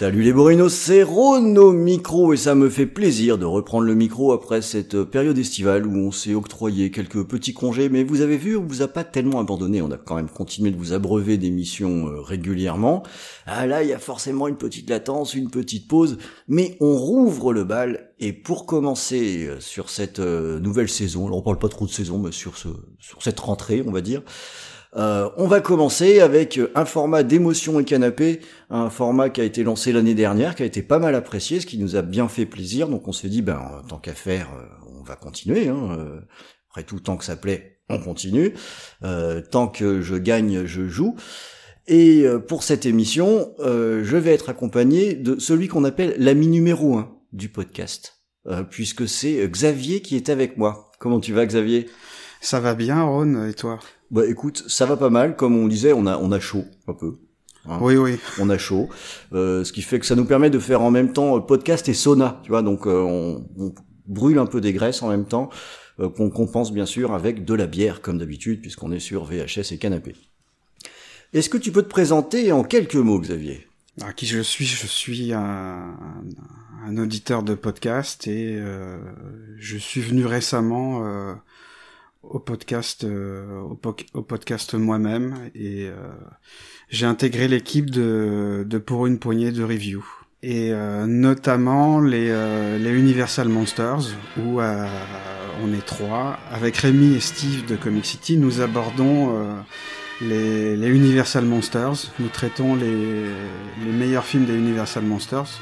Salut les Borinos, c'est Rono Micro et ça me fait plaisir de reprendre le micro après cette période estivale où on s'est octroyé quelques petits congés, mais vous avez vu, on vous a pas tellement abandonné, on a quand même continué de vous abreuver d'émissions euh, régulièrement. Ah là, il y a forcément une petite latence, une petite pause, mais on rouvre le bal et pour commencer euh, sur cette euh, nouvelle saison, alors on parle pas trop de saison, mais sur ce, sur cette rentrée, on va dire, euh, on va commencer avec un format d'émotion et canapé, un format qui a été lancé l'année dernière, qui a été pas mal apprécié, ce qui nous a bien fait plaisir. Donc on s'est dit, ben tant qu'à faire, euh, on va continuer. Hein. Euh, après tout, tant que ça plaît, on continue. tant que je gagne, je joue. Et pour cette émission, je vais être accompagné de celui qu'on appelle l'ami numéro un du podcast, puisque c'est Xavier qui est avec moi. Comment tu vas, Xavier? Ça va bien, Ron, et toi? Bah écoute, ça va pas mal. Comme on disait, on a on a chaud un peu. Hein. Oui, oui. On a chaud, euh, ce qui fait que ça nous permet de faire en même temps euh, podcast et sauna, tu vois. Donc euh, on, on, brûle un peu des graisses en même temps, euh, qu'on compense bien sûr avec de la bière comme d'habitude, puisqu'on est sur VHS et canapé. Est-ce que tu peux te présenter en quelques mots, Xavier? À qui je suis? Je suis un, un auditeur de podcast et je suis venu récemment au podcast euh, au, podcast moi-même et euh, j'ai intégré l'équipe de, de pour une poignée de review et euh, notamment les, les Universal Monsters où on est trois. Avec Rémi et Steve de Comic City nous abordons les, les Universal Monsters. Nous traitons les, les meilleurs films des Universal Monsters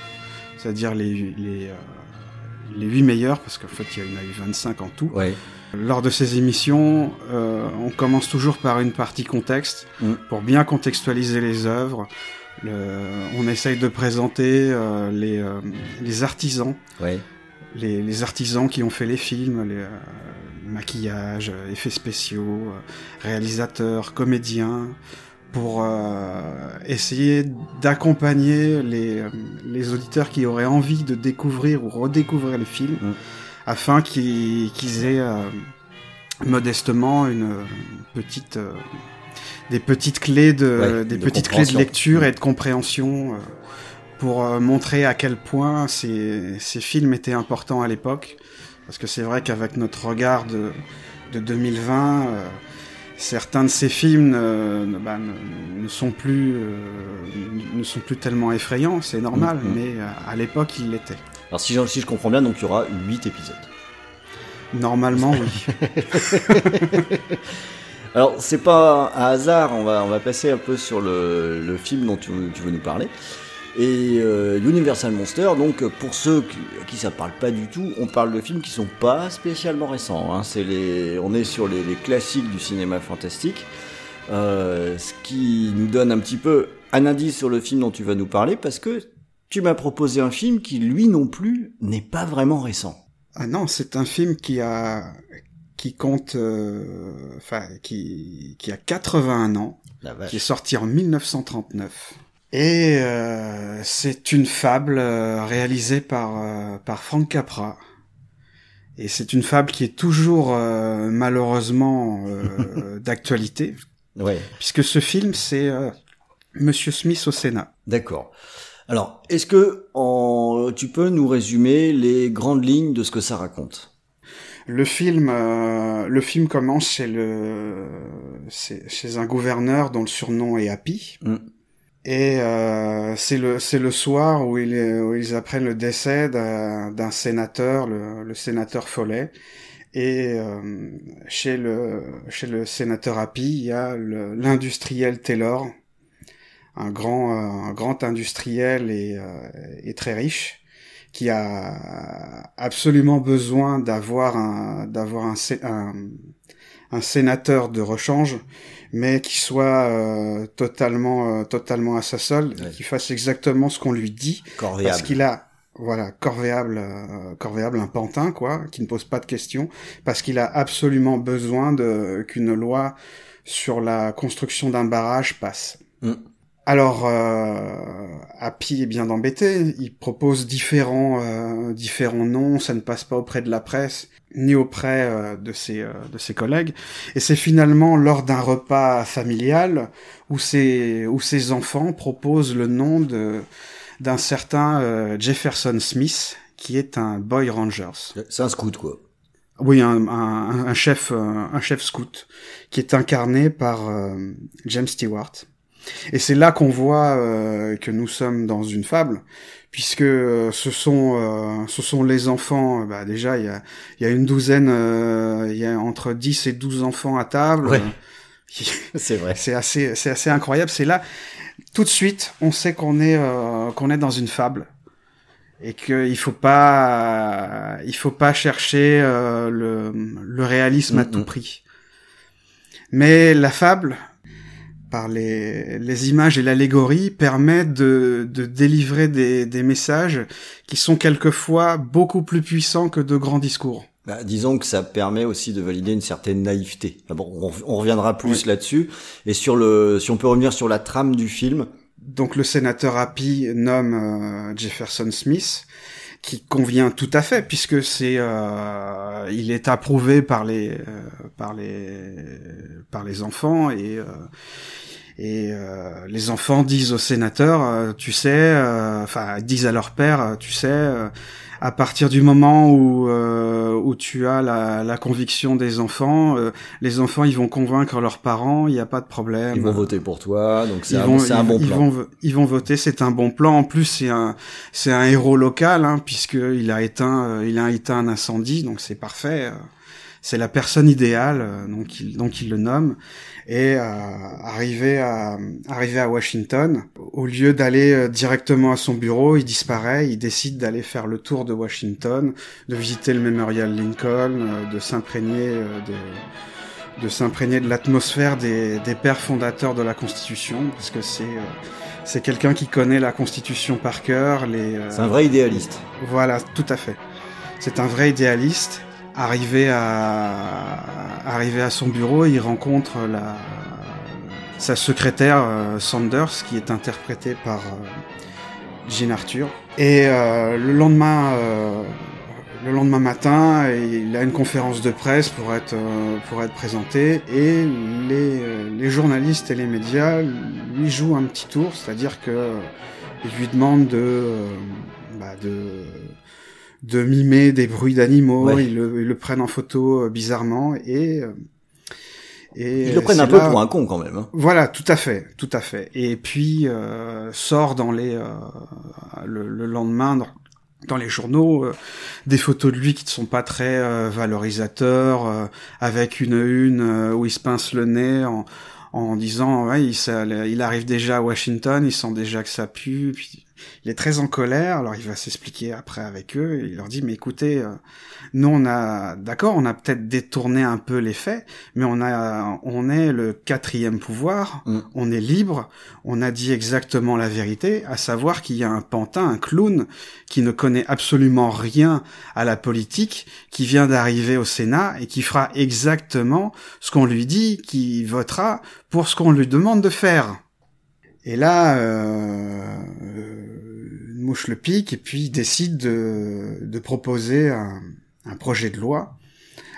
c'est-à-dire les les les 8 meilleurs parce qu'en fait il y en a eu 25 en tout. Ouais. Lors de ces émissions, euh, on commence toujours par une partie contexte Mm. pour bien contextualiser les œuvres. Le- on essaye de présenter euh, les, euh, les artisans, Ouais. les, les artisans qui ont fait les films, les maquillages, effets spéciaux, réalisateurs, comédiens, pour essayer d'accompagner les, les auditeurs qui auraient envie de découvrir ou redécouvrir les films, Mm. Afin qu'ils aient euh, modestement une petite euh, des petites clés de Ouais, des de petites clés de lecture Mm. et de compréhension euh, pour montrer à quel point ces, ces films étaient importants à l'époque parce que c'est vrai qu'avec notre regard de, de 2020 euh, certains de ces films euh, ne, bah, ne, ne sont plus euh, ne sont plus tellement effrayants c'est normal Mm, mm. mais à l'époque ils l'étaient Alors si je, si je comprends bien, donc il y aura 8 épisodes. normalement oui Alors c'est pas un hasard, on va on va passer un peu sur le, le film dont tu, veux- tu veux nous parler. Et euh, Universal Monster, donc pour ceux qui, à qui ça parle pas du tout, on parle de films qui sont pas spécialement récents. Hein. C'est les, on est sur les, les classiques du cinéma fantastique, euh, ce qui nous donne un petit peu un indice sur le film dont tu vas nous parler, parce que tu m'as proposé un film qui lui non plus n'est pas vraiment récent. Ah non, c'est un film qui a qui compte euh, enfin qui qui a 81 ans, La vache. qui est sorti en 1939. Et euh, c'est une fable euh, réalisée par euh, par Frank Capra. Et c'est une fable qui est toujours euh, malheureusement euh, d'actualité Ouais. puisque ce film c'est euh, Monsieur Smith au Sénat. D'accord. Alors, est-ce que en, tu peux nous résumer les grandes lignes de ce que ça raconte? Le film, euh, le film commence chez le, chez un gouverneur dont le surnom est Happy. Mm. Et euh, c'est le, c'est le soir où, il est- où ils apprennent le décès d'un sénateur, le, le sénateur Follet. Et euh, chez le, chez le sénateur Happy, il y a l'industriel Taylor, un grand, euh, un grand industriel et, euh, et très riche, qui a absolument besoin d'avoir un, d'avoir un, un, un sénateur de rechange, mais qui soit euh, totalement, euh, totalement à sa solde, qui fasse exactement ce qu'on lui dit, Corvéable. parce qu'il a, voilà, corvéable, euh, corvéable, un pantin, quoi, qui ne pose pas de questions, parce qu'il a absolument besoin de qu'une loi sur la construction d'un barrage passe. Mm. Alors, euh, Happy est bien embêté. Il propose différents, euh, différents noms. Ça ne passe pas auprès de la presse ni auprès euh, de ses euh, de ses collègues. Et c'est finalement lors d'un repas familial où ses où ses enfants proposent le nom de d'un certain Jefferson Smith, qui est un boy rangers. C'est un scout, quoi. Oui, un, un, un chef un chef scout qui est incarné par euh, James Stewart. Et c'est là qu'on voit euh, que nous sommes dans une fable, puisque euh, ce sont euh, ce sont les enfants. Bah déjà, il y a il y a une douzaine, il y a entre 10 et 12 enfants à table. Ouais. c'est vrai. C'est assez c'est assez incroyable. C'est là tout de suite, on sait qu'on est qu'on est dans une fable et qu'il faut pas il faut pas chercher le le réalisme mm à tout prix. Mais la fable, par les, les images et l'allégorie permet de, de délivrer des, des messages qui sont quelquefois beaucoup plus puissants que de grands discours. Bah, disons que ça permet aussi de valider une certaine naïveté. Ah bon, on, on reviendra plus oui. là-dessus. Et sur le, si on peut revenir sur la trame du film. Donc le sénateur Happy nomme euh, Jefferson Smith, qui convient tout à fait puisque c'est, euh, il est approuvé par les, euh, par les, par les enfants et et euh, les enfants disent au sénateur, euh, tu sais, euh, enfin disent à leur père, tu sais, à partir du moment où où tu as la, la conviction des enfants, les enfants ils vont convaincre leurs parents, il n'y a pas de problème. Ils vont voter pour toi, donc c'est un, vont, un, bon ils plan. Vont, ils vont voter, c'est un bon plan. En plus c'est un c'est un héros local hein, puisque il a éteint il a éteint un incendie, donc c'est parfait. C'est la personne idéale, donc il donc il le nomme et euh, arrivé à arrivé à Washington, au lieu d'aller euh, directement à son bureau, il disparaît. Il décide d'aller faire le tour de Washington, de visiter le Memorial Lincoln, euh, de s'imprégner de, de s'imprégner de l'atmosphère des, des pères fondateurs de la Constitution, parce que c'est c'est quelqu'un qui connaît la Constitution par cœur. Les c'est un vrai idéaliste. Voilà, tout à fait. C'est un vrai idéaliste Arrivé à, son bureau, il rencontre sa secrétaire euh, Sanders, qui est interprétée par euh, Jean Arthur. Et euh, le lendemain, le lendemain matin, il a une conférence de presse pour être présenté, et les, journalistes et les médias lui jouent un petit tour, c'est-à-dire que ils lui demandent de bah, de de mimer des bruits d'animaux, ouais. ils, le, ils, le, prennent en photo euh, bizarrement et euh, et ils le prennent un peu pour un con quand même. Hein. Voilà, tout à fait, tout à fait. Et puis euh, sort dans les euh, le, le, lendemain dans, dans les journaux euh, des photos de lui qui ne sont pas très valorisateurs, avec une une où il se pince le nez en en disant ouais il, ça, il arrive déjà à Washington, il sent déjà que ça pue. Puis il est très en colère, alors il va s'expliquer après avec eux, il leur dit, mais écoutez, euh, nous on a, d'accord, on a peut-être détourné un peu les faits, mais on a, on est le quatrième pouvoir, mm. on est libre, on a dit exactement la vérité, à savoir qu'il y a un pantin, un clown, qui ne connaît absolument rien à la politique, qui vient d'arriver au Sénat et qui fera exactement ce qu'on lui dit, qui votera pour ce qu'on lui demande de faire. Et là, euh, une mouche le pique et puis décide de, de proposer un, un, projet de loi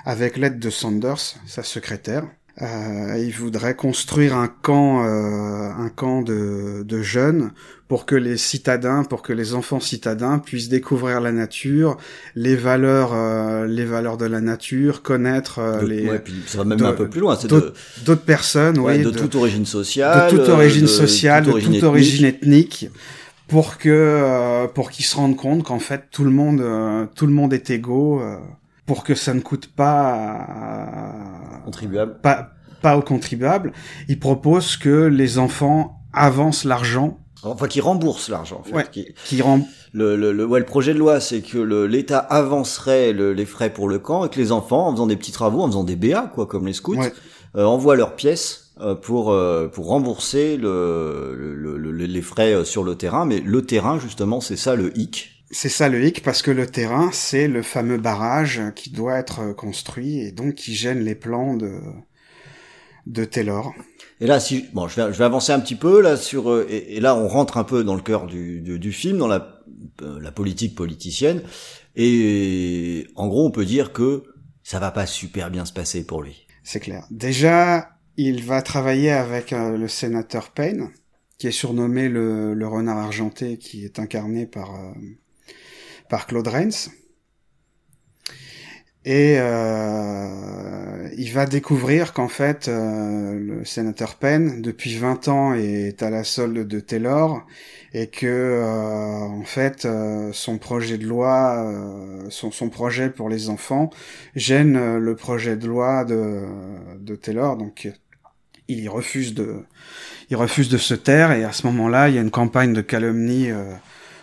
avec l'aide de Sanders, sa secrétaire. Euh, il voudrait construire un camp, euh, un camp de, de, jeunes pour que les citadins, pour que les enfants citadins puissent découvrir la nature, les valeurs, euh, les valeurs de la nature, connaître euh, les. Ouais, puis ça va même un peu plus loin. D'autres de, personnes, ouais, oui, de, de, toute origine sociale, de toute origine sociale, de toute origine, toute origine ethnique. ethnique pour que euh, pour qu'ils se rendent compte qu'en fait tout le monde euh, tout le monde est égaux euh, pour que ça ne coûte pas contribuable. pas pas aux contribuables ils proposent que les enfants avancent l'argent. Enfin qu'ils remboursent l'argent en fait. Ouais, qui, qui rem... le, le, le, ouais, le projet de loi c'est que l'État avancerait le, les frais pour le camp et que les enfants en faisant des petits travaux en faisant des BA quoi comme les scouts ouais. envoient leurs pièces pour pour rembourser le, le, le, les frais sur le terrain. Mais le terrain justement c'est ça le hic C'est ça le hic, parce que le terrain, c'est le fameux barrage qui doit être construit et donc qui gêne les plans de, de Taylor. Et là, si bon, je vais, je vais avancer un petit peu là sur euh, et, là on rentre un peu dans le cœur du, du, du film, dans la, euh, la politique politicienne. Et en gros, on peut dire que ça va pas super bien se passer pour lui. C'est clair. Déjà, il va travailler avec euh, le sénateur Payne, qui est surnommé le, le, renard argenté, qui est incarné par par Claude Rains. Et euh, il va découvrir qu'en fait, euh, le sénateur Penn, depuis 20 ans, est à la solde de Taylor, et que euh, en fait, son projet de loi, son, projet pour les enfants, gêne le projet de loi de, de Taylor. Donc, il refuse de, il refuse de se taire, et à ce moment-là, il y a une campagne de calomnie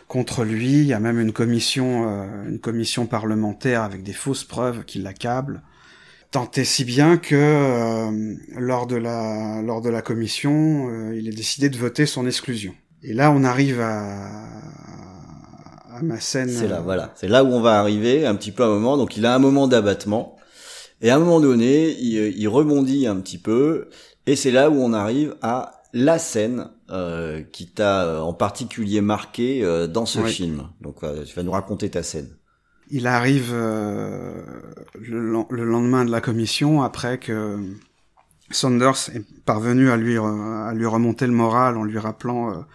contre lui. Il y a même une commission, euh, une commission parlementaire avec des fausses preuves qui l'accablent. Tant et si bien que euh, lors de la lors de la commission, euh, il est décidé de voter son exclusion. Et là, on arrive à, à ma scène. C'est là, voilà. C'est là où on va arriver un petit peu à un moment. Donc, il a un moment d'abattement. Et à un moment donné, il, il rebondit un petit peu. Et c'est là où on arrive à la scène euh, qui t'a euh, en particulier marqué euh, dans ce film. Donc tu vas nous raconter ta scène. Il arrive le, le, lendemain de la commission après que Saunders est parvenu à lui à lui remonter le moral en lui rappelant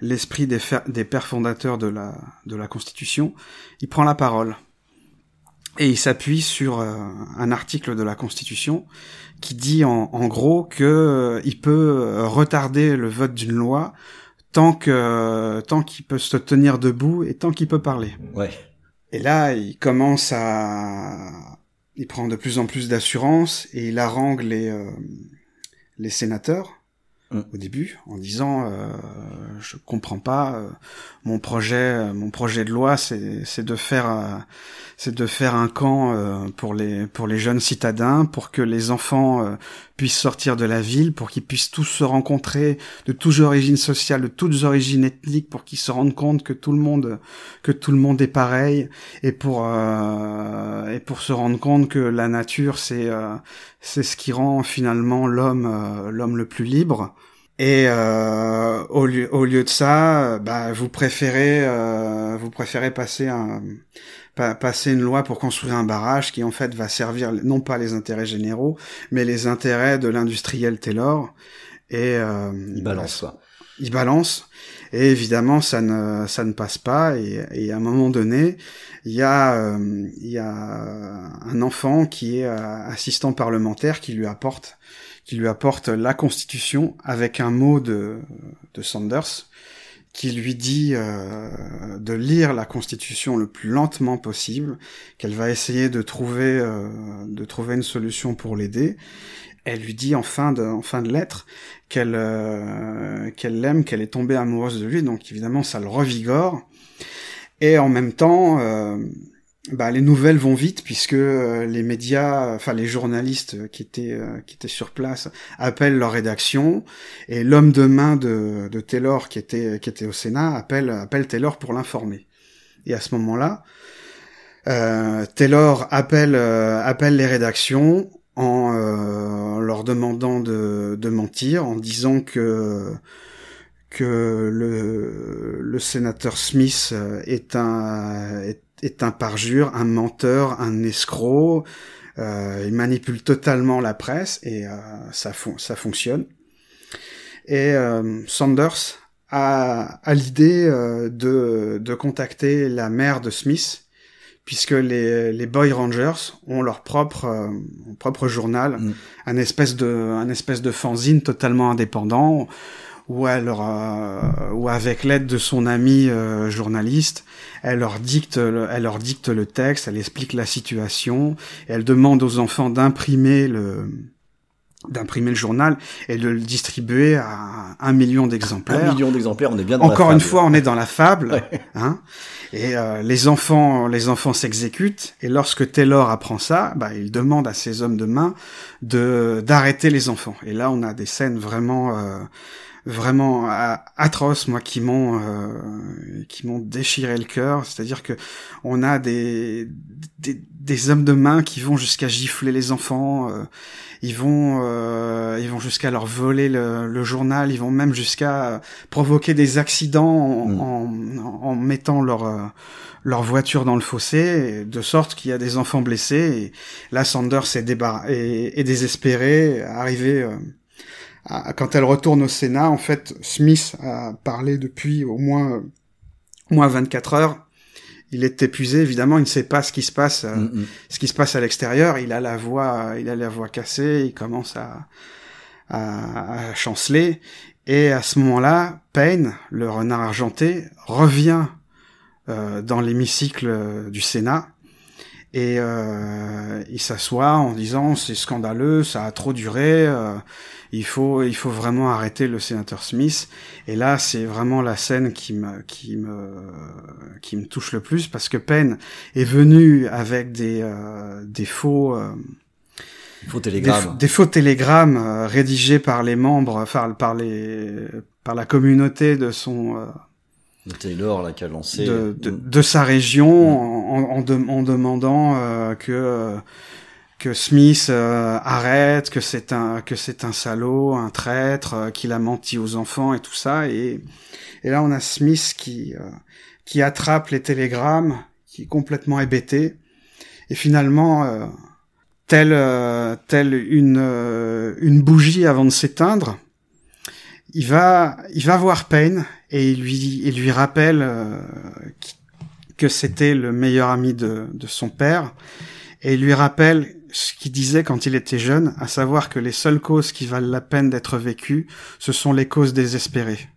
l'esprit des, des pères fondateurs de la de la Constitution. Il prend la parole et il s'appuie sur un article de la Constitution qui dit en, en gros que euh, il peut euh, retarder le vote d'une loi tant que tant qu'il peut se tenir debout et tant qu'il peut parler. Ouais. Et là, il commence à il prend de plus en plus d'assurance et il harangue les euh, les sénateurs mm. au début en disant euh, je comprends pas mon projet mon projet de loi c'est c'est de faire c'est de faire un camp euh, pour les pour les jeunes citadins, pour que les enfants euh, puissent sortir de la ville, pour qu'ils puissent tous se rencontrer de toutes origines sociales, de toutes origines ethniques, pour qu'ils se rendent compte que tout le monde que tout le monde est pareil, et pour euh, et pour se rendre compte que la nature c'est c'est ce qui rend finalement l'homme l'homme le plus libre. Et euh, au, lieu, au lieu de ça, bah, vous préférez euh, vous préférez passer un passer une loi pour construire un barrage qui en fait va servir non pas les intérêts généraux, mais les intérêts de l'industriel Taylor. Et euh, il balance ça. Il balance. Et évidemment, ça ne ça ne passe pas. Et, et à un moment donné, il y a euh, il y a un enfant qui est euh, assistant parlementaire qui lui apporte qui lui apporte la Constitution avec un mot de de Sanders qui lui dit euh, de lire la Constitution le plus lentement possible, qu'elle va essayer de trouver euh, de trouver une solution pour l'aider. Elle lui dit en fin de en fin de lettre qu'elle euh, qu'elle l'aime, qu'elle est tombée amoureuse de lui, donc évidemment ça le revigore. Et en même temps, euh, bah, les nouvelles vont vite puisque euh, les médias, enfin les journalistes qui étaient euh, qui étaient sur place appellent leur rédaction et l'homme de main de, de Taylor qui était qui était au Sénat appelle appelle Taylor pour l'informer. Et à ce moment-là, euh, Taylor appelle appelle les rédactions en leur demandant de, de mentir, en disant que que le, le sénateur Smith est un est un parjure, un menteur, un escroc. Euh, il manipule totalement la presse et euh, ça, ça fonctionne. Et euh, Sanders a, a l'idée euh, de, de contacter la mère de Smith, puisque les, les Boy Rangers ont leur propre, euh, propre journal, mm. un espèce de un espèce de fanzine totalement indépendant où elle leur, ou avec l'aide de son ami euh, journaliste, elle leur dicte, le, elle leur dicte le texte, elle explique la situation, et elle demande aux enfants d'imprimer le d'imprimer le journal et de le distribuer à un million d'exemplaires. Un million d'exemplaires, on est bien dans Encore la une fois, on est dans la fable, hein. Et euh, les enfants, les enfants s'exécutent. Et lorsque Taylor apprend ça, bah, il demande à ses hommes de main de d'arrêter les enfants. Et là, on a des scènes vraiment. Euh, vraiment atroces, moi, qui m'ont qui m'ont déchiré le cœur. C'est-à-dire que on a des, des, des hommes de main qui vont jusqu'à gifler les enfants ils vont euh, ils vont jusqu'à leur voler le, le, journal, ils vont même jusqu'à provoquer des accidents en, mm. en, en mettant leur euh, leur voiture dans le fossé, de sorte qu'il y a des enfants blessés. Et là, Sanders est, débar est, est désespérée, arrivée. Euh, quand elle retourne au Sénat, en fait, Smith a parlé depuis au moins, au moins 24 heures. Il est épuisé évidemment il ne sait pas ce qui se passe euh, mm, ce qui se passe à l'extérieur. Il a la voix il a la voix cassée il commence à, à, chanceler. Et à ce moment-là Payne le renard argenté revient euh, dans l'hémicycle du Sénat et euh, il s'assoit en disant c'est scandaleux ça a trop duré euh, il faut il faut vraiment arrêter le sénateur Smith et là c'est vraiment la scène qui me qui me qui me touche le plus parce que Penn est venu avec des euh, des faux euh, Faux télégrammes. Des, faux télégrammes euh, rédigés par les membres, enfin par les, par la communauté de son. Euh, de Taylor là qui a lancé. De, de, de sa région en, en, en demandant que que Smith euh, arrête, que c'est un que c'est un salaud, un traître, euh, qu'il a menti aux enfants et tout ça. Et, et là on a Smith qui euh, qui attrape les télégrammes, qui est complètement hébété. Et finalement, telle telle une une bougie avant de s'éteindre, il va il va voir Payne et il lui il lui rappelle que c'était le meilleur ami de de son père et il lui rappelle ce qu'il disait quand il était jeune, à savoir que les seules causes qui valent la peine d'être vécues, ce sont les causes désespérées.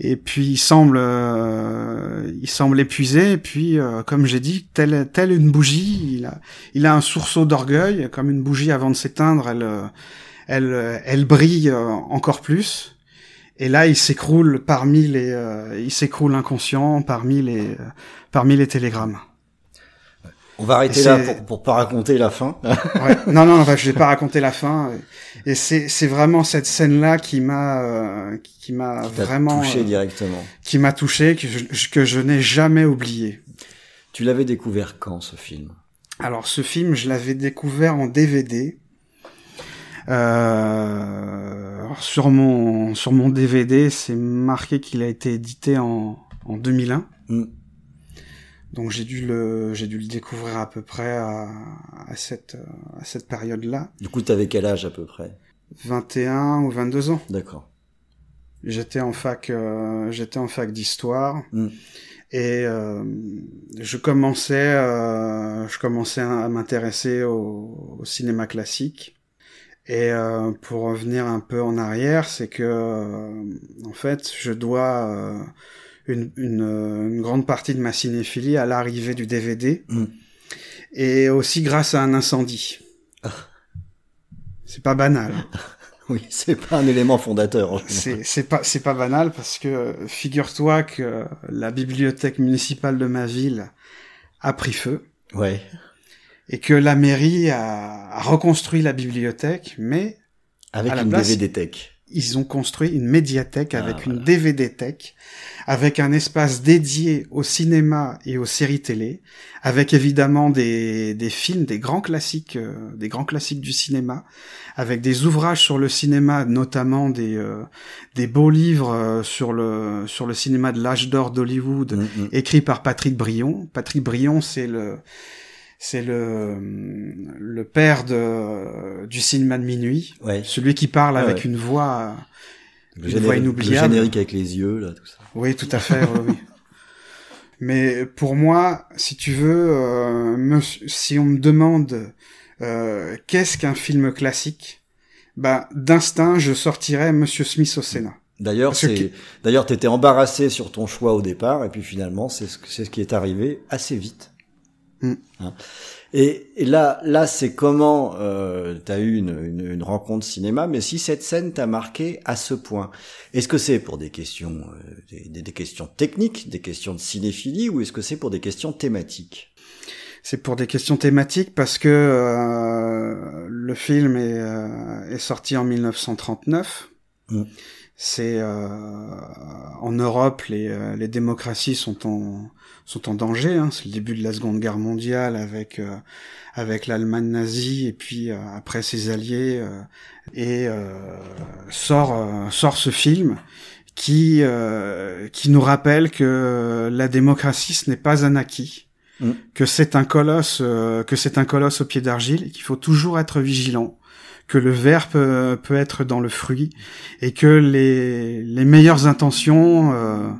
Et puis il semble, euh, il semble épuisé. Et puis, euh, comme j'ai dit, telle, une bougie, il a, il a un sursaut d'orgueil, comme une bougie avant de s'éteindre, elle, elle, elle brille euh, encore plus. Et là, il s'écroule parmi les, il s'écroule inconscient parmi les, parmi les télégrammes. On va arrêter là pour, pour pas raconter la fin. ouais. Non, non, je vais pas raconter la fin. Et c'est, c'est vraiment cette scène-là qui m'a, euh, qui m'a vraiment touché euh, directement. Qui m'a touché, que je, que je n'ai jamais oublié. Tu l'avais découvert quand ce film? Alors ce film, je l'avais découvert en DVD. Euh, sur mon sur mon DVD, c'est marqué qu'il a été édité en en 2001. Donc j'ai dû le j'ai dû le découvrir à peu près à, à cette à cette période-là. Du coup, tu avais quel âge à peu près? 21 ou 22 ans. D'accord. J'étais en fac euh, j'étais en fac d'histoire hmm. et euh, je commençais euh, je commençais à m'intéresser au, au, cinéma classique. Et euh, pour revenir un peu en arrière, c'est que euh, en fait, je dois une, une, une, grande partie de ma cinéphilie à l'arrivée du DVD mm. et aussi grâce à un incendie. Ah. C'est pas banal. oui, c'est pas un élément fondateur. C'est pas c'est pas banal parce que figure-toi que la bibliothèque municipale de ma ville a pris feu. Ouais. Et que la mairie a, a reconstruit la bibliothèque, mais avec une DVD tech ils ont construit une médiathèque ah, avec une DVD tech, avec un espace dédié au cinéma et aux séries télé, avec évidemment des, des films, des grands classiques, euh, des grands classiques du cinéma, avec des ouvrages sur le cinéma, notamment des euh, des beaux livres euh, sur le sur le cinéma de l'âge d'or d'Hollywood, mm, mm. écrits par Patrick Brion. Patrick Brion, c'est le c'est le le père de du cinéma de minuit, celui qui parle avec une voix une voix inoubliable, le générique avec les yeux là, tout ça. Oui, tout à fait, oui, Mais pour moi, si tu veux, euh, si on me demande euh, qu'est-ce qu'un film classique, bah d'instinct, je sortirais Monsieur Smith au Sénat. D'ailleurs, c'est d'ailleurs t'étais embarrassé sur ton choix au départ, et puis finalement, c'est ce, c'est ce qui est arrivé assez vite. Mm. Hein. Et, là, là, c'est comment euh, tu as eu une, une, rencontre cinéma, mais si cette scène t'a marqué à ce point, est-ce que c'est pour des questions, euh, des, des, questions techniques, des questions de cinéphilie, ou est-ce que c'est pour des questions thématiques? C'est pour des questions thématiques parce que euh, le film est, est sorti en 1939 Mm. C'est euh, en Europe, les, euh, les démocraties sont en sont en danger. Hein. C'est le début de la Seconde Guerre mondiale avec euh, avec l'Allemagne nazie et puis après ses alliés et sort sort ce film qui qui nous rappelle que la démocratie ce n'est pas un acquis, mm. que c'est un colosse que c'est un colosse au pied d'argile et qu'il faut toujours être vigilant que le verre peut, peut être dans le fruit et que les, les meilleures intentions euh,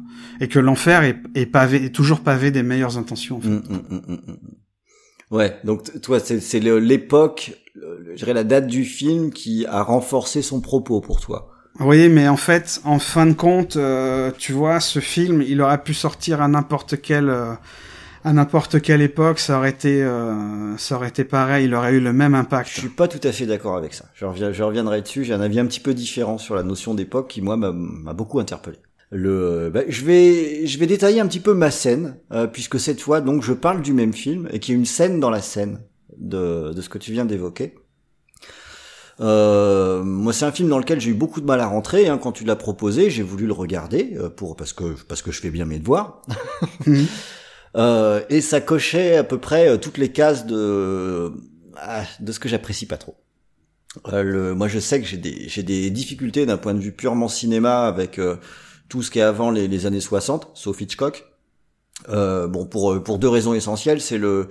et que l'enfer est, est pavé est toujours pavé des meilleures intentions. En fait. Mmh, mmh, mmh, ouais, donc toi c'est l'époque, je dirais la date du film qui a renforcé son propos pour toi. Oui, mais en fait, en fin de compte, euh, tu vois, ce film, il aurait pu sortir à n'importe quel euh, à n'importe quelle époque, ça aurait été, euh, ça aurait été pareil, il aurait eu le même impact. Je suis pas tout à fait d'accord avec ça. Je, reviens, je reviendrai dessus. J'ai un avis un petit peu différent sur la notion d'époque qui moi m'a beaucoup interpellé. Le, bah, je vais, je vais détailler un petit peu ma scène euh, puisque cette fois donc je parle du même film et qu'il y a une scène dans la scène de, de ce que tu viens d'évoquer. Euh, moi, c'est un film dans lequel j'ai eu beaucoup de mal à rentrer. Hein, quand tu l'as proposé, j'ai voulu le regarder euh, pour parce que parce que je fais bien mes devoirs. Euh, et ça cochait à peu près euh, toutes les cases de ah, de ce que j'apprécie pas trop. Euh, le, moi, je sais que j'ai des j'ai des difficultés d'un point de vue purement cinéma avec tout ce qui est avant les, années 60, sauf Hitchcock. bon, pour pour deux raisons essentielles, c'est le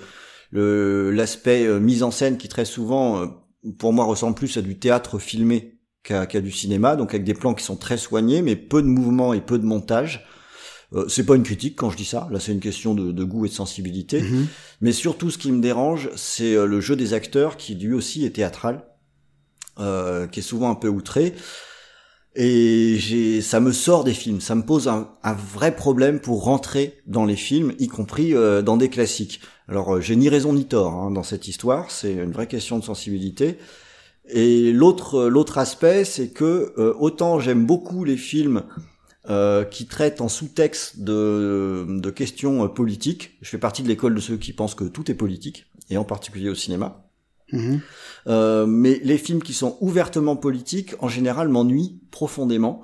l'aspect mise en scène qui très souvent, pour moi, ressemble plus à du théâtre filmé qu'à qu'à du cinéma, donc avec des plans qui sont très soignés, mais peu de mouvements et peu de montage. Euh, c'est pas une critique quand je dis ça. Là, c'est une question de, goût et de sensibilité. Mhm. Mais surtout, ce qui me dérange, c'est euh, le jeu des acteurs qui lui aussi est théâtral, euh, qui est souvent un peu outré. Et j'ai, ça me sort des films. Ça me pose un, vrai problème pour rentrer dans les films, y compris dans des classiques. Alors, j'ai ni raison ni tort hein, dans cette histoire. C'est une vraie question de sensibilité. Et l'autre, l'autre aspect, c'est que autant j'aime beaucoup les films euh, qui traite en sous-texte de, de, questions euh, politiques. Je fais partie de l'école de ceux qui pensent que tout est politique, et en particulier au cinéma. Mhm. Euh, mais les films qui sont ouvertement politiques, en général, m'ennuient profondément,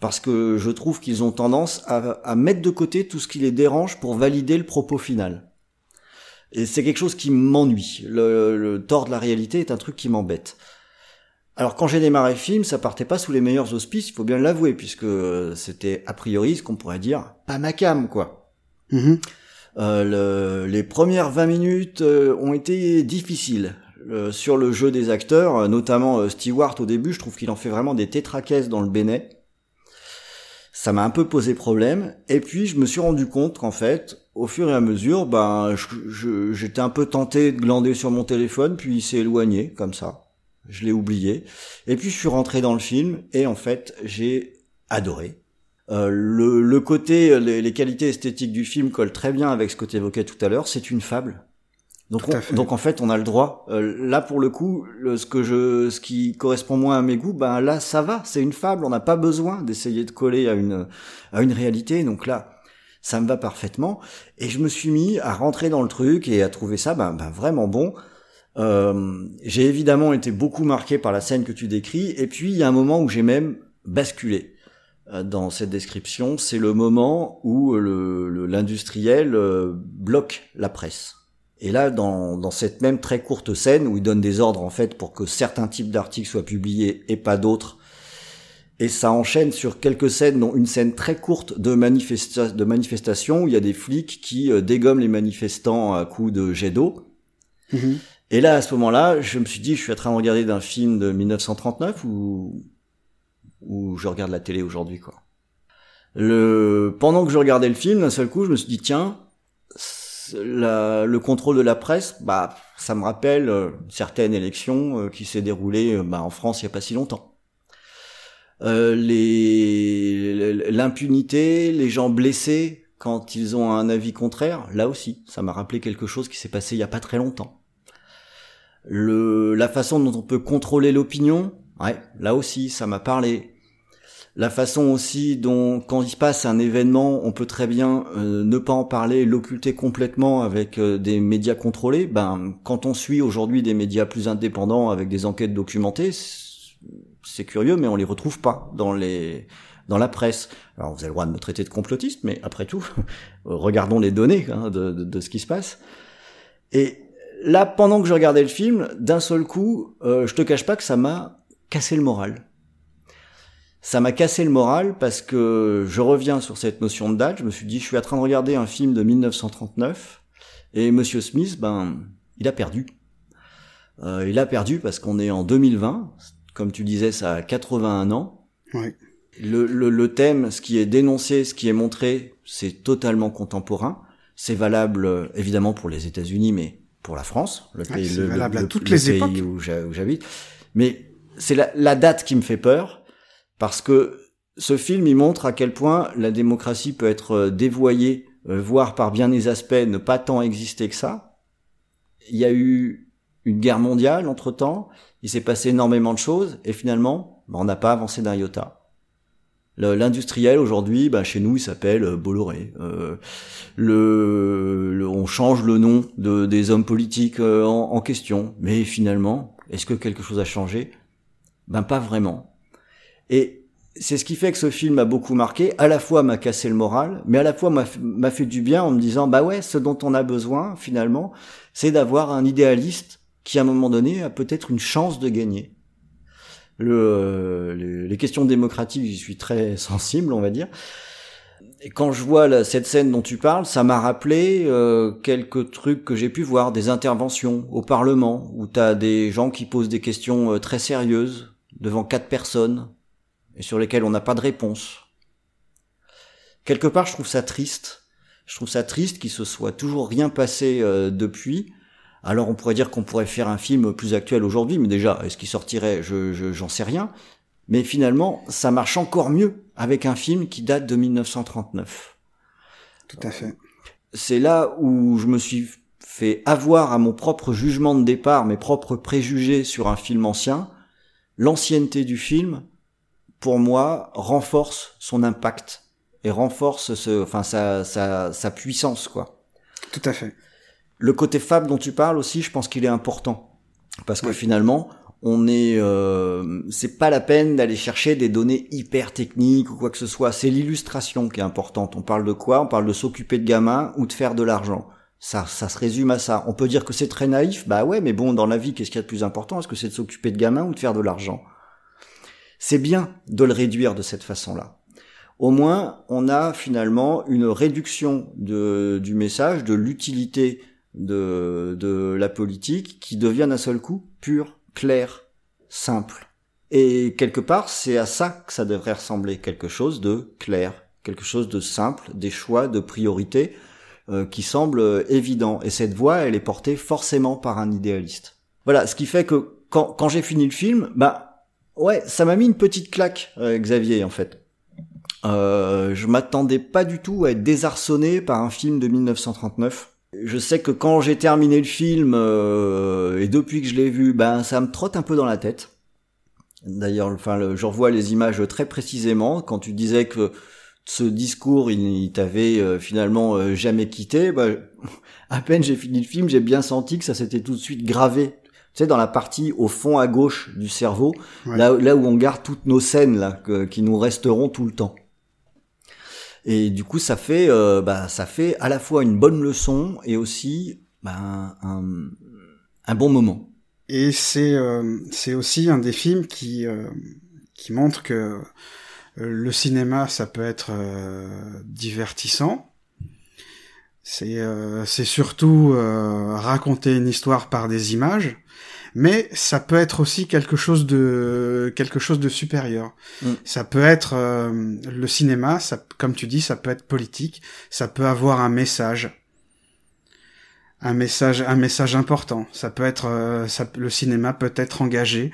parce que je trouve qu'ils ont tendance à, à, mettre de côté tout ce qui les dérange pour valider le propos final. Et c'est quelque chose qui m'ennuie. Le, le tort de la réalité est un truc qui m'embête. Alors quand j'ai démarré le film, ça partait pas sous les meilleurs auspices, il faut bien l'avouer, puisque c'était a priori ce qu'on pourrait dire pas ma cam, quoi. Mm-hmm. Euh, les premières 20 minutes euh, ont été difficiles euh, sur le jeu des acteurs, notamment Stewart au début, je trouve qu'il en fait vraiment des tétraquesses dans le bénet. Ça m'a un peu posé problème, et puis je me suis rendu compte qu'en fait, au fur et à mesure, ben, j'étais un peu tenté de glander sur mon téléphone, puis il s'est éloigné comme ça je l'ai oublié. Et puis je suis rentré dans le film et en fait j'ai adoré. Euh, le, le, côté, les, qualités esthétiques du film collent très bien avec ce que tu évoquais tout à l'heure. C'est une fable. Donc, donc en fait, on a le droit. Euh, là, pour le coup, ce que je, ce qui correspond moins à mes goûts, ben là, ça va. C'est une fable. On n'a pas besoin d'essayer de coller à une à une réalité. Donc là, ça me va parfaitement. Et je me suis mis à rentrer dans le truc et à trouver ça ben, ben vraiment bon. Euh, j'ai évidemment été beaucoup marqué par la scène que tu décris, et puis il y a un moment où j'ai même basculé euh, dans cette description, c'est le moment où l'industriel euh, bloque la presse. Et là, dans, cette même très courte scène où il donne des ordres en fait pour que certains types d'articles soient publiés et pas d'autres, et ça enchaîne sur quelques scènes, dont une scène très courte de, manifesta de manifestation où il y a des flics qui dégomment les manifestants à coups de jet d'eau. Mm-hmm. Et là, à ce moment-là, je me suis dit, je suis en train de regarder d'un film de 1939 ou je regarde la télé aujourd'hui, quoi. Le pendant que je regardais le film, d'un seul coup, je me suis dit, tiens, le contrôle de la presse, bah, ça me rappelle euh, une certaine élection euh, qui s'est déroulée euh, bah, en France il y a pas si longtemps. les l'impunité, les gens blessés quand ils ont un avis contraire, là aussi, ça m'a rappelé quelque chose qui s'est passé il y a pas très longtemps le, la façon dont on peut contrôler l'opinion, ouais, là aussi, ça m'a parlé. La façon aussi dont, quand il se passe un événement, on peut très bien euh, ne pas en parler, l'occulter complètement avec euh, des médias contrôlés. Ben, quand on suit aujourd'hui des médias plus indépendants avec des enquêtes documentées, c'est curieux, mais on les retrouve pas dans les dans la presse. Alors vous avez le droit de me traiter de complotiste, mais après tout, regardons les données hein, de, de, de, ce qui se passe. Et là, pendant que je regardais le film, d'un seul coup, euh, je te cache pas que ça m'a cassé le moral. Ça m'a cassé le moral parce que je reviens sur cette notion de date. Je me suis dit, je suis en train de regarder un film de 1939 et Monsieur Smith, ben, il a perdu. Euh, il a perdu parce qu'on est en 2020. Comme tu disais, ça a 81 ans. Ouais. Le, le, le, thème, ce qui est dénoncé, ce qui est montré, c'est totalement contemporain. C'est valable euh, évidemment pour les États-Unis, mais pour la France, le pays, c'est le, valable le- à toutes le les pays époques. où j'ha- où j'habite. Mais c'est la, la date qui me fait peur, parce que ce film, il montre à quel point la démocratie peut être euh, dévoyée, euh, voire par bien des aspects ne pas tant exister que ça. Il y a eu une guerre mondiale entre temps, il s'est passé énormément de choses, et finalement, on n'a pas avancé d'un iota. L'industriel aujourd'hui, ben, chez nous, il s'appelle euh, Bolloré. Euh, le, le- on change le nom de, des hommes politiques euh, en, en question, mais finalement, est-ce que quelque chose a changé? Ben pas vraiment. Et c'est ce qui fait que ce film m'a beaucoup marqué. À la fois m'a cassé le moral, mais à la fois m'a fait du bien en me disant bah ouais, ce dont on a besoin finalement, c'est d'avoir un idéaliste qui à un moment donné a peut-être une chance de gagner. Euh, les, questions démocratiques, j'y suis très sensible, on va dire. Et quand je vois cette scène dont tu parles, ça m'a rappelé euh, quelques trucs que j'ai pu voir, des interventions au Parlement, où tu des gens qui posent des questions euh, très sérieuses devant quatre personnes, et sur lesquelles on n'a pas de réponse. Quelque part, je trouve ça triste. Je trouve ça triste qu'il se soit toujours rien passé euh, depuis. Alors on pourrait dire qu'on pourrait faire un film plus actuel aujourd'hui, mais déjà, est-ce qu'il sortirait? Je je- j'en sais rien. Mais finalement, ça marche encore mieux avec un film qui date de 1939. Tout à fait. C'est là où je me suis fait avoir à mon propre jugement de départ, mes propres préjugés sur un film ancien. L'ancienneté du film, pour moi, renforce son impact et renforce ce, enfin sa, sa, sa puissance, quoi. Tout à fait. Le côté fable dont tu parles aussi, je pense qu'il est important parce que finalement, on est, euh, c'est pas la peine d'aller chercher des données hyper techniques ou quoi que ce soit. C'est l'illustration qui est importante. On parle de quoi? On parle de s'occuper de gamins ou de faire de l'argent. Ça, ça se résume à ça. On peut dire que c'est très naïf. Bah ouais, mais bon, dans la vie, qu'est-ce qu'il y a de plus important? Est-ce que c'est de s'occuper de gamins ou de faire de l'argent? C'est bien de le réduire de cette façon-là. Au moins, on a finalement une réduction de, du message, de l'utilité de, de la politique qui devient d'un seul coup pure, claire, simple. Et quelque part, c'est à ça que ça devrait ressembler, quelque chose de clair, quelque chose de simple, des choix, de priorités euh, qui semblent euh, évidents. Et cette voix, elle est portée forcément par un idéaliste. Voilà, ce qui fait que quand, quand j'ai fini le film, bah ouais, ça m'a mis une petite claque, euh, Xavier, en fait. Euh, je m'attendais pas du tout à être désarçonné par un film de 1939. Je sais que quand j'ai terminé le film euh, et depuis que je l'ai vu, ben ça me trotte un peu dans la tête. D'ailleurs, enfin, le- je revois les images très précisément. Quand tu disais que ce discours, il, il t'avait euh, finalement euh, jamais quitté, bah, à peine j'ai fini le film, j'ai bien senti que ça s'était tout de suite gravé. Tu sais, dans la partie au fond à gauche du cerveau, Ouais. là, là où on garde toutes nos scènes là, que- qui nous resteront tout le temps. Et du coup, ça fait, euh, bah, ça fait à la fois une bonne leçon et aussi bah, un, bon moment. Et c'est euh, c'est aussi un des films qui euh, qui montre que euh, le cinéma ça peut être divertissant. C'est c'est surtout raconter une histoire par des images, mais ça peut être aussi quelque chose de quelque chose de supérieur. Mm. Ça peut être euh, le cinéma, ça, comme tu dis, ça peut être politique, ça peut avoir un message un message un message important ça peut être euh, ça, le cinéma peut être engagé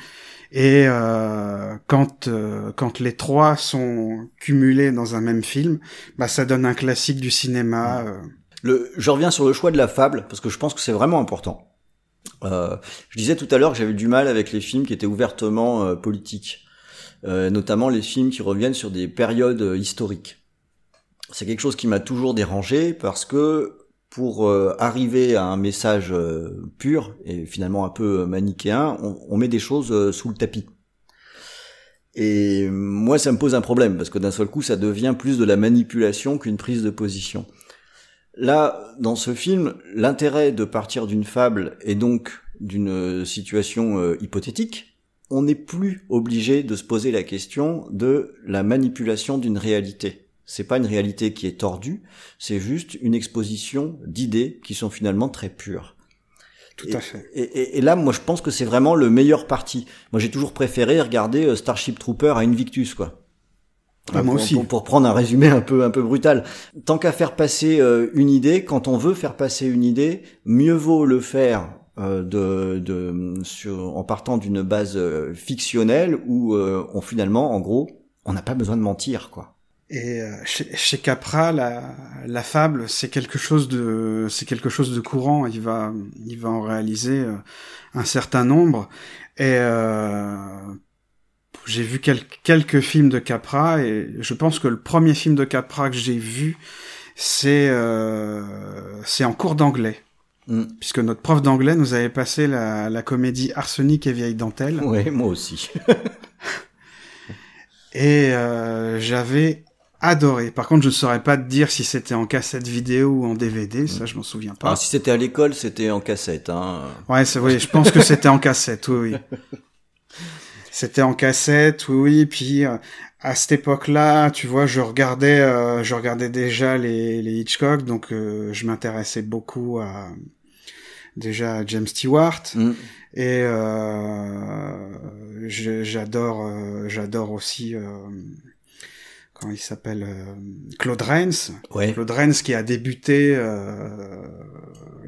et euh, quand euh, quand les trois sont cumulés dans un même film bah ça donne un classique du cinéma euh. Le, je reviens sur le choix de la fable parce que je pense que c'est vraiment important. Euh, je disais tout à l'heure que j'avais du mal avec les films qui étaient ouvertement euh, politiques, euh, notamment les films qui reviennent sur des périodes historiques. C'est quelque chose qui m'a toujours dérangé parce que pour arriver à un message pur et finalement un peu manichéen, on, on met des choses sous le tapis. Et moi, ça me pose un problème parce que d'un seul coup, ça devient plus de la manipulation qu'une prise de position. Là, dans ce film, l'intérêt de partir d'une fable et donc d'une situation euh, hypothétique, on n'est plus obligé de se poser la question de la manipulation d'une réalité. C'est pas une réalité qui est tordue, c'est juste une exposition d'idées qui sont finalement très pures. Tout à fait. Et, et, là, moi, je pense que c'est vraiment le meilleur parti. Moi, j'ai toujours préféré regarder euh, Starship Trooper à Invictus, quoi. Ah, moi pour, aussi. Pour, pour, prendre un résumé un peu un peu brutal. Tant qu'à faire passer euh, une idée, quand on veut faire passer une idée, mieux vaut le faire euh, de, de sur, en partant d'une base euh, fictionnelle où euh, on finalement, en gros, on n'a pas besoin de mentir, quoi. Et chez, chez, Capra, la, la fable, c'est quelque chose de, c'est quelque chose de courant. Il va, il va en réaliser un certain nombre. Et j'ai vu quel, quelques films de Capra et je pense que le premier film de Capra que j'ai vu, c'est euh, c'est en cours d'anglais. Mm. Puisque notre prof d'anglais nous avait passé la, la comédie Arsenic et vieille dentelle. Oui, moi aussi. et euh, j'avais adoré. Par contre, je ne saurais pas te dire si c'était en cassette vidéo ou en DVD, ça je m'en souviens pas. Ah, si c'était à l'école, c'était en cassette. Hein. Ouais, c'est oui, je pense que c'était en cassette, oui. oui. C'était en cassette, oui, puis euh, à cette époque-là, tu vois, je regardais, euh, je regardais déjà les, les Hitchcock, donc euh, je m'intéressais beaucoup à déjà à James Stewart mm. et j'adore, j'adore aussi comment il s'appelle Claude Rains. Ouais. Claude Rains qui a débuté,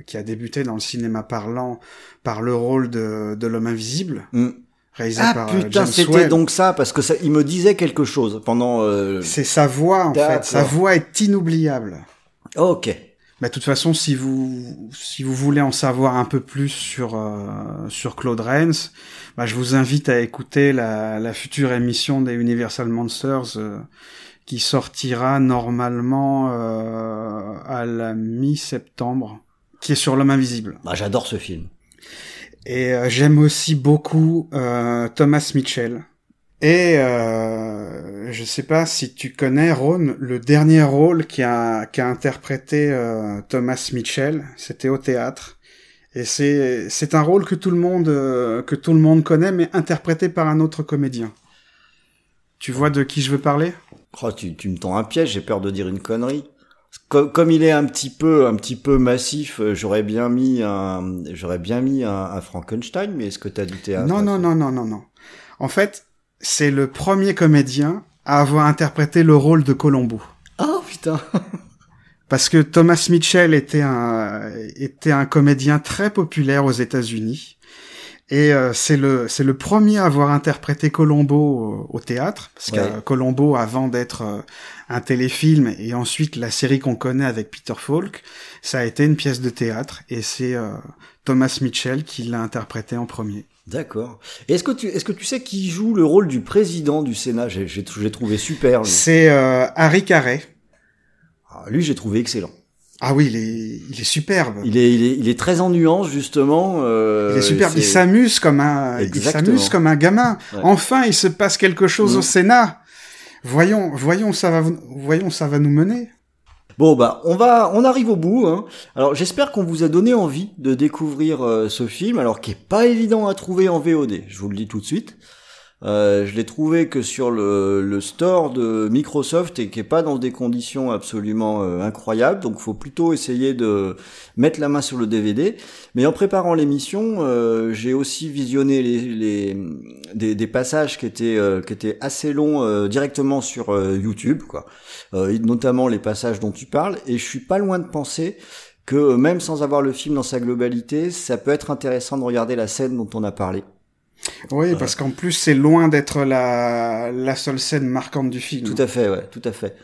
qui a débuté dans le cinéma parlant par le rôle de, de l'homme invisible. Mm réalisé ah, par putain, c'était donc ça parce que ça, il me disait quelque chose pendant. Euh... C'est sa voix en fait. Sa voix est inoubliable. ok. Bah, de toute façon, si vous si vous voulez en savoir un peu plus sur euh, sur Claude Rains, bah, je vous invite à écouter la, la future émission des Universal Monsters euh, qui sortira normalement euh, à la mi-septembre, qui est sur l'homme invisible. Bah, j'adore ce film. Et euh, j'aime aussi beaucoup euh, Thomas Mitchell. Et euh, je sais pas si tu connais Ron, le dernier rôle qu'a qu interprété euh, Thomas Mitchell, c'était au théâtre. Et c'est c'est un rôle que tout le monde euh, que tout le monde connaît, mais interprété par un autre comédien. Tu vois de qui je veux parler? Oh, tu, tu me tends un piège, j'ai peur de dire une connerie. Comme, comme, il est un petit peu, un petit peu massif, euh, j'aurais bien mis un, j'aurais bien mis un, un Frankenstein, mais est-ce que t'as du théâtre Non, non, non, non, non, non. En fait, c'est le premier comédien à avoir interprété le rôle de Colombo. Oh putain Parce que Thomas Mitchell était un, était un comédien très populaire aux États-Unis. Et euh, c'est le c'est le premier à avoir interprété Colombo au, au théâtre parce Ouais. que Colombo avant d'être euh, un téléfilm et ensuite la série qu'on connaît avec Peter Falk, ça a été une pièce de théâtre et c'est euh, Thomas Mitchell qui l'a interprété en premier. D'accord. Et Est-ce que tu est-ce que tu sais qui joue le rôle du président du Sénat? J'ai j'ai trouvé super. C'est euh, Harry Carey. Ah, lui j'ai trouvé excellent. Ah oui, il est il est superbe. Il est il est il est très en nuance justement. Euh, Il est superbe, il s'amuse comme un, il s'amuse comme un gamin. Ouais. Enfin, il se passe quelque chose Mm. au Sénat. Voyons, voyons, ça va, voyons, ça va nous mener. Bon bah on va on arrive au bout. Hein. Alors j'espère qu'on vous a donné envie de découvrir euh, ce film, alors qui est pas évident à trouver en VOD. Je vous le dis tout de suite. Euh, je l'ai trouvé que sur le, le store de Microsoft et qui est pas dans des conditions absolument euh, incroyables. Donc faut plutôt essayer de mettre la main sur le DVD. Mais en préparant l'émission, euh, j'ai aussi visionné les, les des, des passages qui étaient euh, qui étaient assez longs directement sur YouTube, quoi. Notamment les passages dont tu parles. Et je suis pas loin de penser que même sans avoir le film dans sa globalité, ça peut être intéressant de regarder la scène dont on a parlé. Oui, parce qu'en plus, c'est loin d'être la, la seule scène marquante du film. Tout à fait, ouais, tout à fait.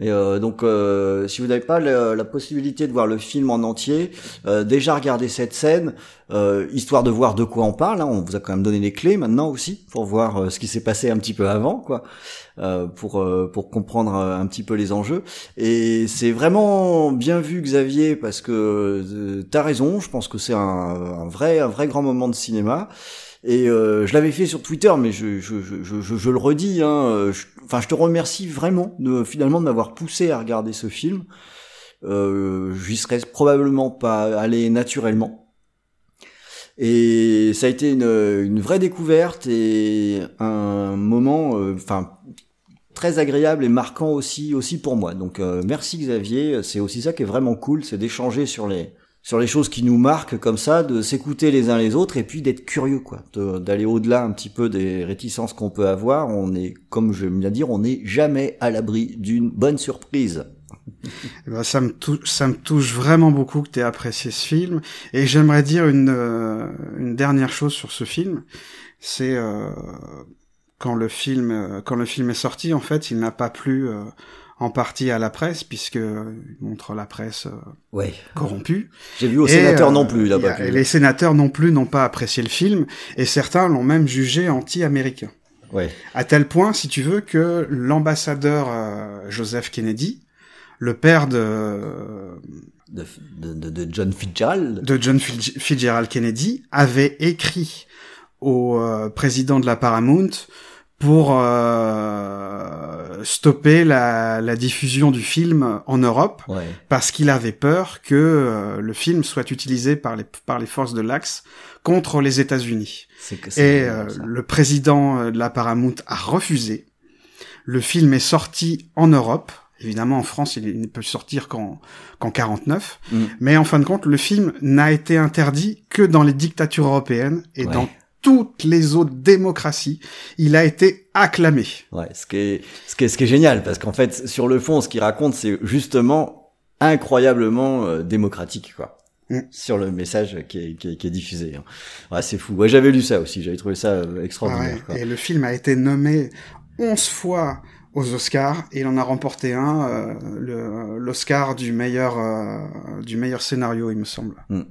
Et euh, donc, euh, si vous n'avez pas la, la possibilité de voir le film en entier, euh, déjà regardez cette scène, euh, histoire de voir de quoi on parle. hein. On vous a quand même donné les clés maintenant aussi pour voir euh, ce qui s'est passé un petit peu avant, quoi, euh, pour euh, pour comprendre euh, un petit peu les enjeux. Et c'est vraiment bien vu, Xavier, parce que euh, t'as raison. Je pense que c'est un, un vrai un vrai grand moment de cinéma. Et euh, je l'avais fait sur Twitter, mais je, je, je, je, le redis. Hein, enfin, je te remercie vraiment de finalement de m'avoir poussé à regarder ce film. Euh, J'y serais probablement pas allé naturellement. Et ça a été une, une vraie découverte et un moment, enfin, très agréable et marquant aussi aussi pour moi. Donc euh, merci Xavier, c'est aussi ça qui est vraiment cool, c'est d'échanger sur les sur les choses qui nous marquent comme ça, de s'écouter les uns les autres et puis d'être curieux quoi, d'aller au-delà un petit peu des réticences qu'on peut avoir. On est comme je de dire, on n'est jamais à l'abri d'une bonne surprise. Eh ben, ça me ça me touche vraiment beaucoup que tu aies apprécié ce film. Et j'aimerais dire une, euh, une dernière chose sur ce film. C'est euh, quand le film euh, quand le film est sorti, en fait, il n'a pas plu euh, en partie à la presse puisque euh, il montre la presse ouais. corrompue. J'ai vu aux sénateurs non plus là-bas. Les sénateurs non plus n'ont pas apprécié le film et certains l'ont même jugé anti-américain. Ouais. À tel point, si tu veux, que l'ambassadeur Joseph Kennedy, le père de de, de, de John Fitzgerald, de John Fitzgerald Kennedy, avait écrit au président de la Paramount pour euh, stopper la, la, diffusion du film en Europe parce qu'il avait peur que euh, le film soit utilisé par les par les forces de l'Axe contre les États-Unis. Et euh, le président de la Paramount a refusé. Le film est sorti en Europe. Évidemment, en France, il ne peut sortir qu'en qu'en 49. Mm. Mais en fin de compte, le film n'a été interdit que dans les dictatures européennes et dans toutes les autres démocraties, il a été acclamé. Ouais, ce qui est, ce qui est, ce qui est génial, parce qu'en fait, sur le fond, ce qu'il raconte, c'est justement incroyablement euh, démocratique, quoi. Mm. Sur le message qui est, qui est, qui est diffusé. Hein. Ouais, c'est fou. Ouais, j'avais lu ça aussi. J'avais trouvé ça euh, extraordinaire. Et le film a été nommé 11 fois aux Oscars et il en a remporté un, euh, l'Oscar du meilleur euh, du meilleur scénario, il me semble. Mm.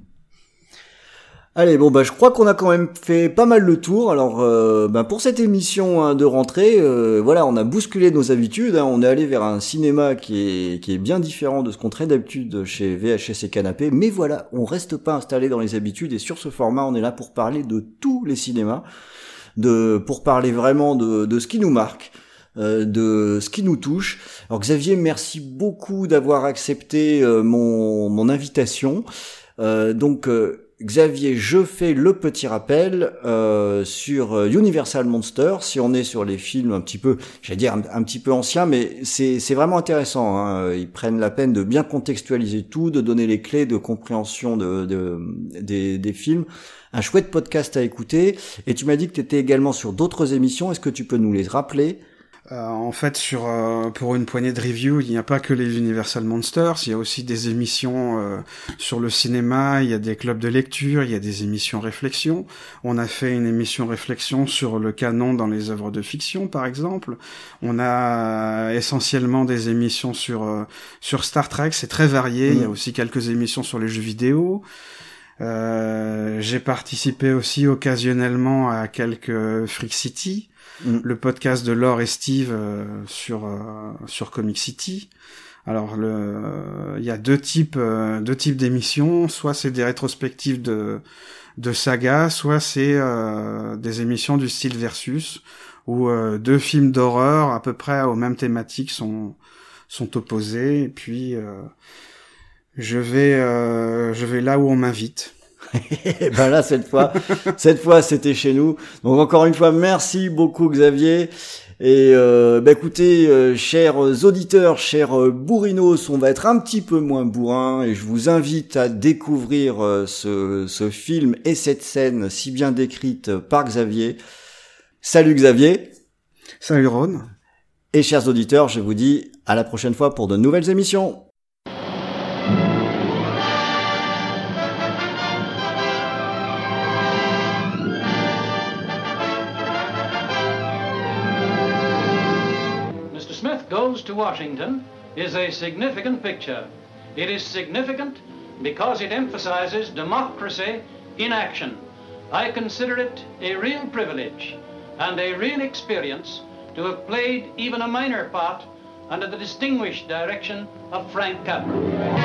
Allez, bon bah je crois qu'on a quand même fait pas mal le tour. Alors euh, bah, pour cette émission hein, de rentrée, euh, voilà, on a bousculé nos habitudes. Hein. On est allé vers un cinéma qui est qui est bien différent de ce qu'on traite d'habitude chez VHS et Canapé. Mais voilà, on reste pas installé dans les habitudes et sur ce format, on est là pour parler de tous les cinémas, de pour parler vraiment de, de ce qui nous marque euh, de ce qui nous touche. Alors Xavier, merci beaucoup d'avoir accepté mon, mon invitation. donc Xavier, je fais le petit rappel euh, sur euh, Universal Monster. Si on est sur les films un petit peu, j'allais dire un, petit peu anciens, mais c'est vraiment intéressant. Hein. Ils prennent la peine de bien contextualiser tout, de donner les clés de compréhension de, de des, des, films. Un chouette podcast à écouter. Et tu m'as dit que tu étais également sur d'autres émissions. Est-ce que tu peux nous les rappeler? Euh, en fait, sur euh, pour une poignée de reviews, il n'y a pas que les Universal Monsters, il y a aussi des émissions euh, sur le cinéma, il y a des clubs de lecture, il y a des émissions réflexion. On a fait une émission réflexion sur le canon dans les œuvres de fiction, par exemple. On a essentiellement des émissions sur sur Star Trek, c'est très varié. Il y a mm. aussi quelques émissions sur les jeux vidéo. J'ai participé aussi occasionnellement à quelques Freak City. Mm. le podcast de Laure et Steve euh, sur euh, sur Comic City. Alors le, il y a deux types euh, deux types d'émissions, soit c'est des rétrospectives de de saga, soit c'est des émissions du style versus où deux films d'horreur à peu près aux mêmes thématiques sont sont opposés et puis je vais je vais là où on m'invite. Et ben là cette fois, cette fois c'était chez nous. Donc encore une fois, merci beaucoup Xavier. Et euh, bah écoutez, euh, chers auditeurs, chers euh, bourrinos, on va être un petit peu moins bourrin et je vous invite à découvrir euh, ce, ce film et cette scène si bien décrite par Xavier. Salut Xavier. Salut Ron. Et chers auditeurs, je vous dis à la prochaine fois pour de nouvelles émissions. Washington is a significant picture. It is significant because it emphasizes democracy in action. I consider it a real privilege and a real experience to have played even a minor part under the distinguished direction of Frank Capra.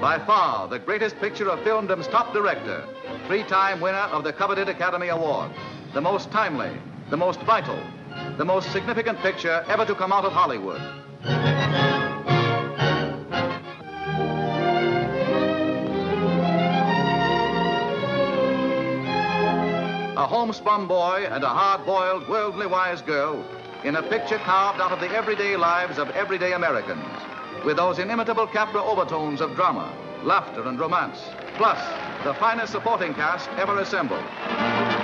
By far the greatest picture of filmdom's top director, three time winner of the coveted Academy Award, the most timely, the most vital, the most significant picture ever to come out of Hollywood. A homespun boy and a hard boiled, worldly wise girl in a picture carved out of the everyday lives of everyday Americans, with those inimitable Capra overtones of drama, laughter, and romance, plus the finest supporting cast ever assembled.